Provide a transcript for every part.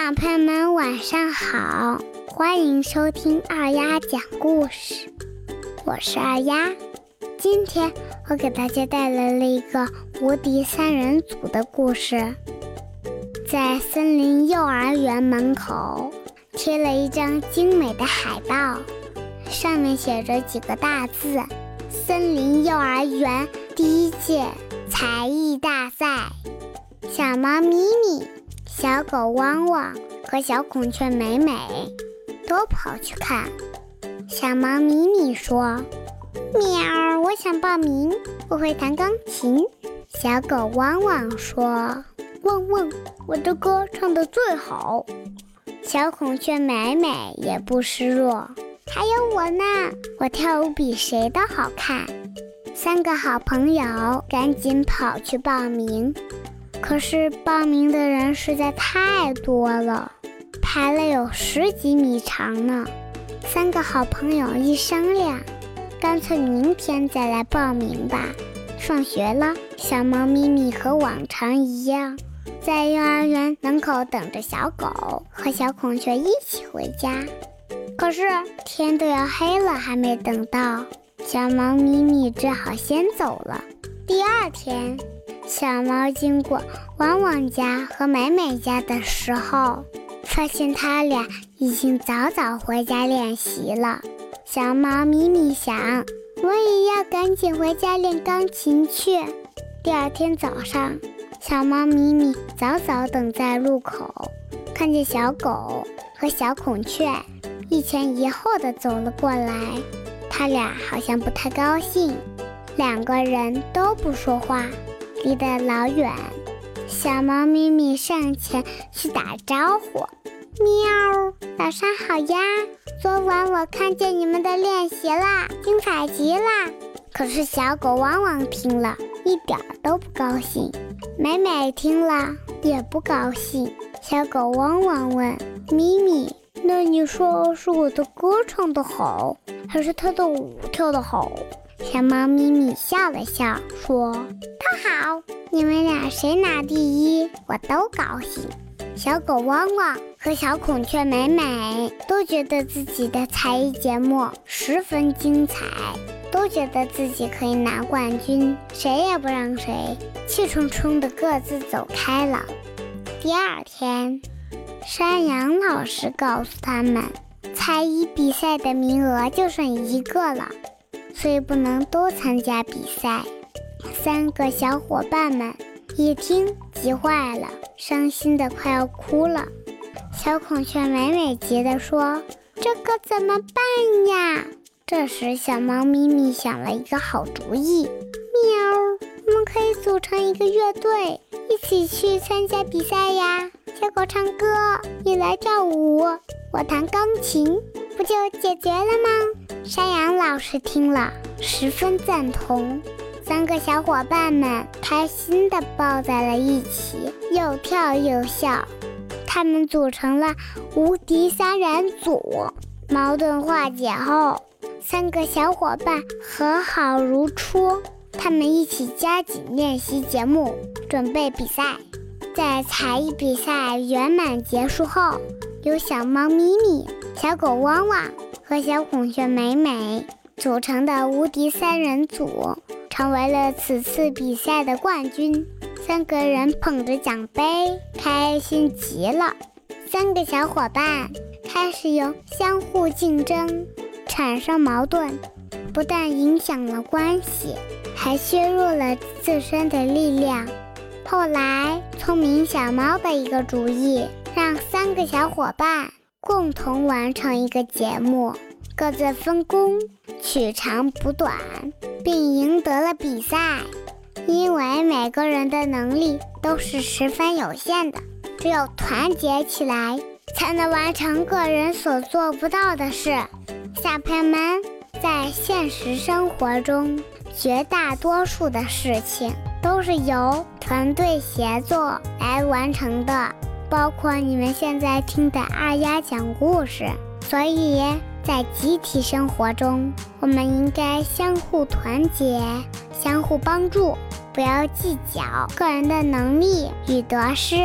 小朋友们晚上好，欢迎收听二丫讲故事，我是二丫。今天我给大家带来了一个无敌三人组的故事。在森林幼儿园门口贴了一张精美的海报，上面写着几个大字：“森林幼儿园第一届才艺大赛。”小猫咪咪。小狗汪汪和小孔雀美美都跑去看。小猫咪咪说：“喵，我想报名，我会弹钢琴。”小狗汪汪说：“汪汪，我的歌唱得最好。”小孔雀美美也不示弱：“还有我呢，我跳舞比谁都好看。”三个好朋友赶紧跑去报名。可是报名的人实在太多了，排了有十几米长呢。三个好朋友一商量，干脆明天再来报名吧。放学了，小猫咪咪和往常一样，在幼儿园门口等着小狗和小孔雀一起回家。可是天都要黑了，还没等到，小猫咪咪只好先走了。第二天。小猫经过汪汪家和美美家的时候，发现他俩已经早早回家练习了。小猫咪咪想，我也要赶紧回家练钢琴去。第二天早上，小猫咪咪早早等在路口，看见小狗和小孔雀一前一后的走了过来，他俩好像不太高兴，两个人都不说话。离得老远，小猫咪咪上前去打招呼：“喵，早上好呀！昨晚我看见你们的练习啦，精彩极啦！”可是小狗汪汪听了一点都不高兴，美美听了也不高兴。小狗汪汪问咪咪：“那你说是我的歌唱得好，还是它的舞跳得好？”小猫咪咪笑了笑，说：“好，你们俩谁拿第一，我都高兴。”小狗汪汪和小孔雀美美都觉得自己的才艺节目十分精彩，都觉得自己可以拿冠军，谁也不让谁，气冲冲的各自走开了。第二天，山羊老师告诉他们，才艺比赛的名额就剩一个了。所以不能都参加比赛。三个小伙伴们一听急坏了，伤心的快要哭了。小孔雀美美急地说：“这可怎么办呀？”这时，小猫咪咪想了一个好主意：“喵，我们可以组成一个乐队，一起去参加比赛呀！小狗唱歌，你来跳舞，我弹钢琴，不就解决了吗？”山羊老师听了，十分赞同。三个小伙伴们开心地抱在了一起，又跳又笑。他们组成了无敌三人组。矛盾化解后，三个小伙伴和好如初。他们一起加紧练习节目，准备比赛。在才艺比赛圆满结束后，有小猫咪咪、小狗汪汪。和小孔雀美美组成的无敌三人组成为了此次比赛的冠军。三个人捧着奖杯，开心极了。三个小伙伴开始有相互竞争，产生矛盾，不但影响了关系，还削弱了自身的力量。后来，聪明小猫的一个主意，让三个小伙伴。共同完成一个节目，各自分工，取长补短，并赢得了比赛。因为每个人的能力都是十分有限的，只有团结起来，才能完成个人所做不到的事。小朋友们，在现实生活中，绝大多数的事情都是由团队协作来完成的。包括你们现在听的二丫讲故事，所以在集体生活中，我们应该相互团结、相互帮助，不要计较个人的能力与得失。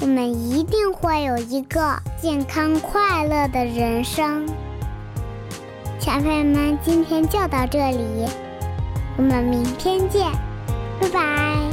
我们一定会有一个健康快乐的人生。小朋友们，今天就到这里，我们明天见，拜拜。